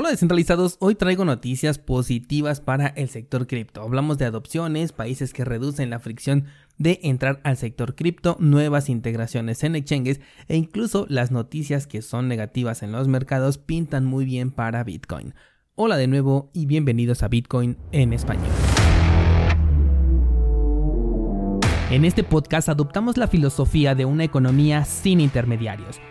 Hola descentralizados, hoy traigo noticias positivas para el sector cripto. Hablamos de adopciones, países que reducen la fricción de entrar al sector cripto, nuevas integraciones en exchanges e incluso las noticias que son negativas en los mercados pintan muy bien para Bitcoin. Hola de nuevo y bienvenidos a Bitcoin en español. En este podcast adoptamos la filosofía de una economía sin intermediarios,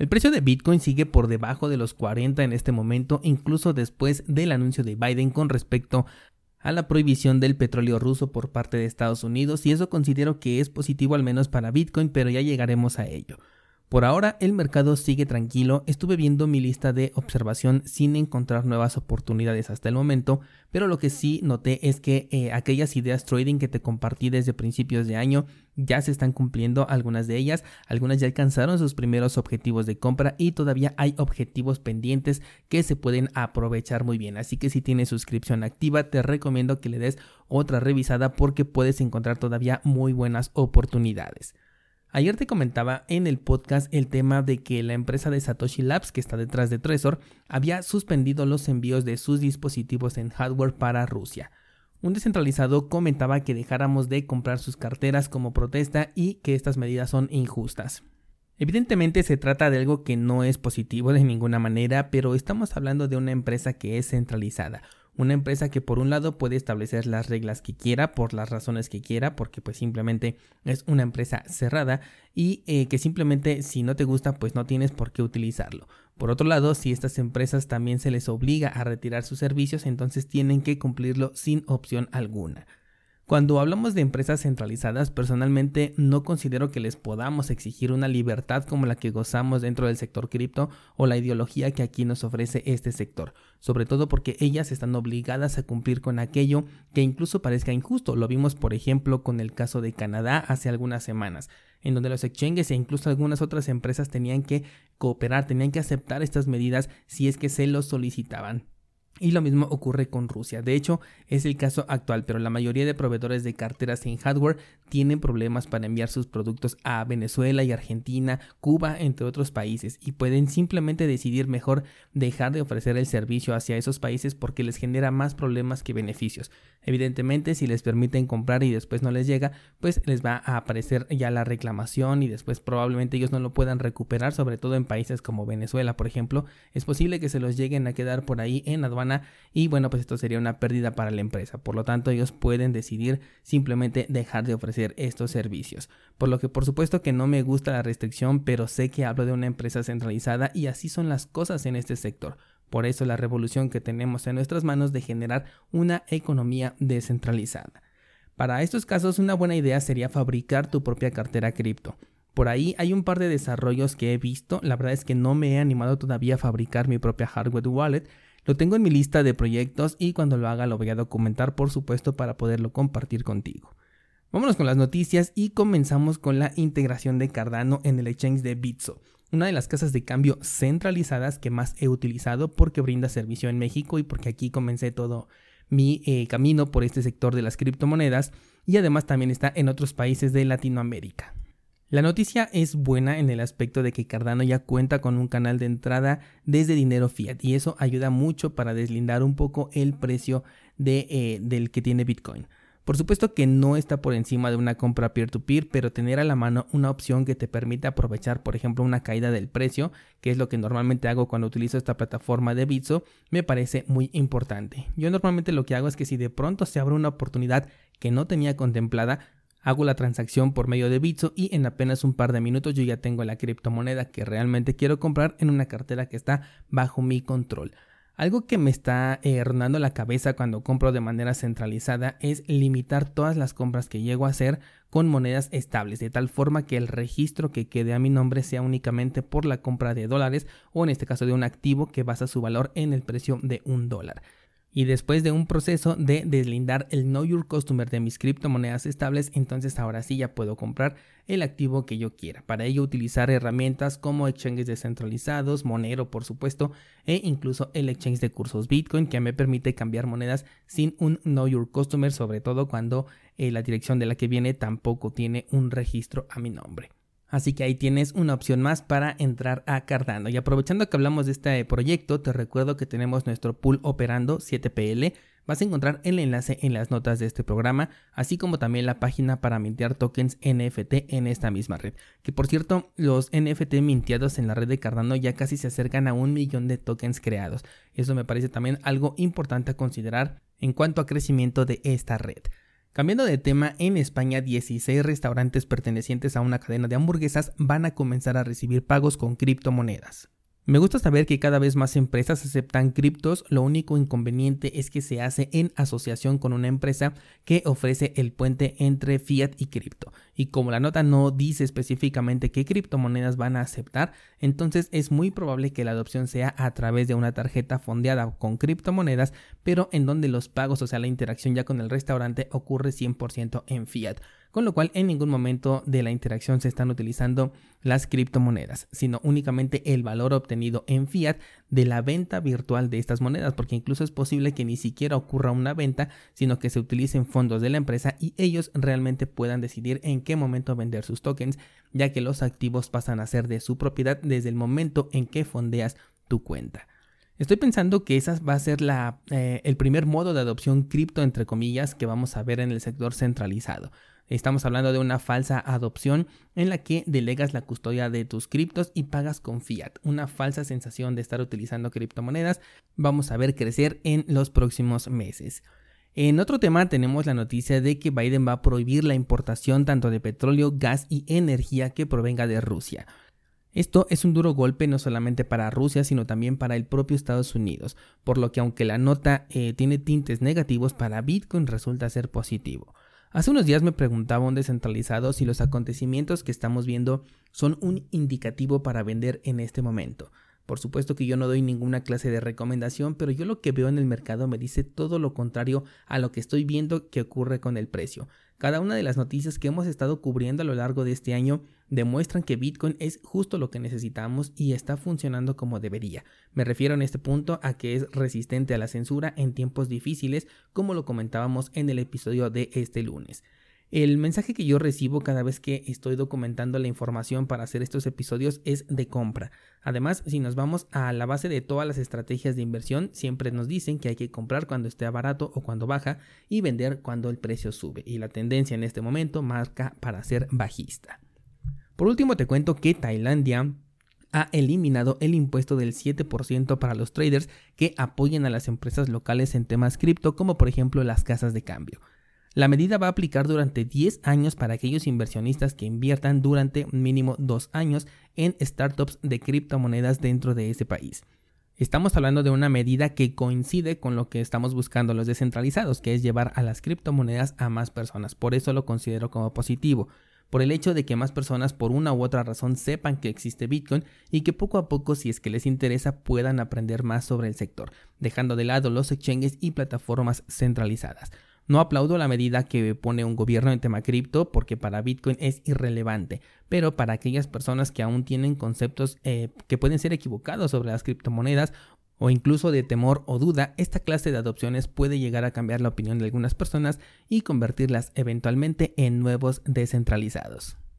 El precio de Bitcoin sigue por debajo de los 40 en este momento, incluso después del anuncio de Biden con respecto a la prohibición del petróleo ruso por parte de Estados Unidos y eso considero que es positivo al menos para Bitcoin, pero ya llegaremos a ello. Por ahora el mercado sigue tranquilo, estuve viendo mi lista de observación sin encontrar nuevas oportunidades hasta el momento, pero lo que sí noté es que eh, aquellas ideas trading que te compartí desde principios de año ya se están cumpliendo algunas de ellas, algunas ya alcanzaron sus primeros objetivos de compra y todavía hay objetivos pendientes que se pueden aprovechar muy bien, así que si tienes suscripción activa te recomiendo que le des otra revisada porque puedes encontrar todavía muy buenas oportunidades. Ayer te comentaba en el podcast el tema de que la empresa de Satoshi Labs, que está detrás de Trezor, había suspendido los envíos de sus dispositivos en hardware para Rusia. Un descentralizado comentaba que dejáramos de comprar sus carteras como protesta y que estas medidas son injustas. Evidentemente se trata de algo que no es positivo de ninguna manera, pero estamos hablando de una empresa que es centralizada, una empresa que por un lado puede establecer las reglas que quiera por las razones que quiera porque pues simplemente es una empresa cerrada y eh, que simplemente si no te gusta pues no tienes por qué utilizarlo. Por otro lado, si estas empresas también se les obliga a retirar sus servicios entonces tienen que cumplirlo sin opción alguna. Cuando hablamos de empresas centralizadas, personalmente no considero que les podamos exigir una libertad como la que gozamos dentro del sector cripto o la ideología que aquí nos ofrece este sector, sobre todo porque ellas están obligadas a cumplir con aquello que incluso parezca injusto. Lo vimos, por ejemplo, con el caso de Canadá hace algunas semanas en donde los exchanges e incluso algunas otras empresas tenían que cooperar, tenían que aceptar estas medidas si es que se los solicitaban. Y lo mismo ocurre con Rusia. De hecho, es el caso actual, pero la mayoría de proveedores de carteras en hardware tienen problemas para enviar sus productos a Venezuela y Argentina, Cuba, entre otros países, y pueden simplemente decidir mejor dejar de ofrecer el servicio hacia esos países porque les genera más problemas que beneficios. Evidentemente, si les permiten comprar y después no les llega, pues les va a aparecer ya la reclamación y después probablemente ellos no lo puedan recuperar, sobre todo en países como Venezuela, por ejemplo. Es posible que se los lleguen a quedar por ahí en aduana y bueno, pues esto sería una pérdida para la empresa. Por lo tanto, ellos pueden decidir simplemente dejar de ofrecer estos servicios. Por lo que por supuesto que no me gusta la restricción, pero sé que hablo de una empresa centralizada y así son las cosas en este sector. Por eso la revolución que tenemos en nuestras manos de generar una economía descentralizada. Para estos casos una buena idea sería fabricar tu propia cartera cripto. Por ahí hay un par de desarrollos que he visto, la verdad es que no me he animado todavía a fabricar mi propia hardware wallet, lo tengo en mi lista de proyectos y cuando lo haga lo voy a documentar por supuesto para poderlo compartir contigo. Vámonos con las noticias y comenzamos con la integración de Cardano en el exchange de Bitso, una de las casas de cambio centralizadas que más he utilizado porque brinda servicio en México y porque aquí comencé todo mi eh, camino por este sector de las criptomonedas y además también está en otros países de Latinoamérica. La noticia es buena en el aspecto de que Cardano ya cuenta con un canal de entrada desde dinero fiat y eso ayuda mucho para deslindar un poco el precio de, eh, del que tiene Bitcoin. Por supuesto que no está por encima de una compra peer-to-peer, pero tener a la mano una opción que te permite aprovechar, por ejemplo, una caída del precio, que es lo que normalmente hago cuando utilizo esta plataforma de Bitso, me parece muy importante. Yo normalmente lo que hago es que si de pronto se abre una oportunidad que no tenía contemplada, Hago la transacción por medio de Bitso y en apenas un par de minutos yo ya tengo la criptomoneda que realmente quiero comprar en una cartera que está bajo mi control. Algo que me está eh, rondando la cabeza cuando compro de manera centralizada es limitar todas las compras que llego a hacer con monedas estables, de tal forma que el registro que quede a mi nombre sea únicamente por la compra de dólares o en este caso de un activo que basa su valor en el precio de un dólar y después de un proceso de deslindar el Know Your Customer de mis criptomonedas estables, entonces ahora sí ya puedo comprar el activo que yo quiera. Para ello utilizar herramientas como exchanges descentralizados, Monero por supuesto, e incluso el exchange de cursos Bitcoin que me permite cambiar monedas sin un Know Your Customer, sobre todo cuando eh, la dirección de la que viene tampoco tiene un registro a mi nombre. Así que ahí tienes una opción más para entrar a Cardano. Y aprovechando que hablamos de este proyecto, te recuerdo que tenemos nuestro pool operando 7PL. Vas a encontrar el enlace en las notas de este programa, así como también la página para mintear tokens NFT en esta misma red. Que por cierto, los NFT minteados en la red de Cardano ya casi se acercan a un millón de tokens creados. Eso me parece también algo importante a considerar en cuanto a crecimiento de esta red. Cambiando de tema, en España 16 restaurantes pertenecientes a una cadena de hamburguesas van a comenzar a recibir pagos con criptomonedas. Me gusta saber que cada vez más empresas aceptan criptos, lo único inconveniente es que se hace en asociación con una empresa que ofrece el puente entre fiat y cripto. Y como la nota no dice específicamente qué criptomonedas van a aceptar, entonces es muy probable que la adopción sea a través de una tarjeta fondeada con criptomonedas, pero en donde los pagos, o sea, la interacción ya con el restaurante ocurre 100% en fiat con lo cual en ningún momento de la interacción se están utilizando las criptomonedas, sino únicamente el valor obtenido en fiat de la venta virtual de estas monedas, porque incluso es posible que ni siquiera ocurra una venta, sino que se utilicen fondos de la empresa y ellos realmente puedan decidir en qué momento vender sus tokens, ya que los activos pasan a ser de su propiedad desde el momento en que fondeas tu cuenta. Estoy pensando que esa va a ser la, eh, el primer modo de adopción cripto, entre comillas, que vamos a ver en el sector centralizado. Estamos hablando de una falsa adopción en la que delegas la custodia de tus criptos y pagas con fiat. Una falsa sensación de estar utilizando criptomonedas vamos a ver crecer en los próximos meses. En otro tema tenemos la noticia de que Biden va a prohibir la importación tanto de petróleo, gas y energía que provenga de Rusia. Esto es un duro golpe no solamente para Rusia, sino también para el propio Estados Unidos, por lo que aunque la nota eh, tiene tintes negativos, para Bitcoin resulta ser positivo. Hace unos días me preguntaba un descentralizado si los acontecimientos que estamos viendo son un indicativo para vender en este momento. Por supuesto que yo no doy ninguna clase de recomendación, pero yo lo que veo en el mercado me dice todo lo contrario a lo que estoy viendo que ocurre con el precio. Cada una de las noticias que hemos estado cubriendo a lo largo de este año demuestran que Bitcoin es justo lo que necesitamos y está funcionando como debería. Me refiero en este punto a que es resistente a la censura en tiempos difíciles, como lo comentábamos en el episodio de este lunes. El mensaje que yo recibo cada vez que estoy documentando la información para hacer estos episodios es de compra. Además, si nos vamos a la base de todas las estrategias de inversión, siempre nos dicen que hay que comprar cuando esté barato o cuando baja y vender cuando el precio sube. Y la tendencia en este momento marca para ser bajista. Por último, te cuento que Tailandia ha eliminado el impuesto del 7% para los traders que apoyen a las empresas locales en temas cripto, como por ejemplo las casas de cambio. La medida va a aplicar durante 10 años para aquellos inversionistas que inviertan durante mínimo 2 años en startups de criptomonedas dentro de ese país. Estamos hablando de una medida que coincide con lo que estamos buscando los descentralizados, que es llevar a las criptomonedas a más personas. Por eso lo considero como positivo, por el hecho de que más personas por una u otra razón sepan que existe Bitcoin y que poco a poco, si es que les interesa, puedan aprender más sobre el sector, dejando de lado los exchanges y plataformas centralizadas. No aplaudo la medida que pone un gobierno en tema cripto porque para Bitcoin es irrelevante, pero para aquellas personas que aún tienen conceptos eh, que pueden ser equivocados sobre las criptomonedas o incluso de temor o duda, esta clase de adopciones puede llegar a cambiar la opinión de algunas personas y convertirlas eventualmente en nuevos descentralizados.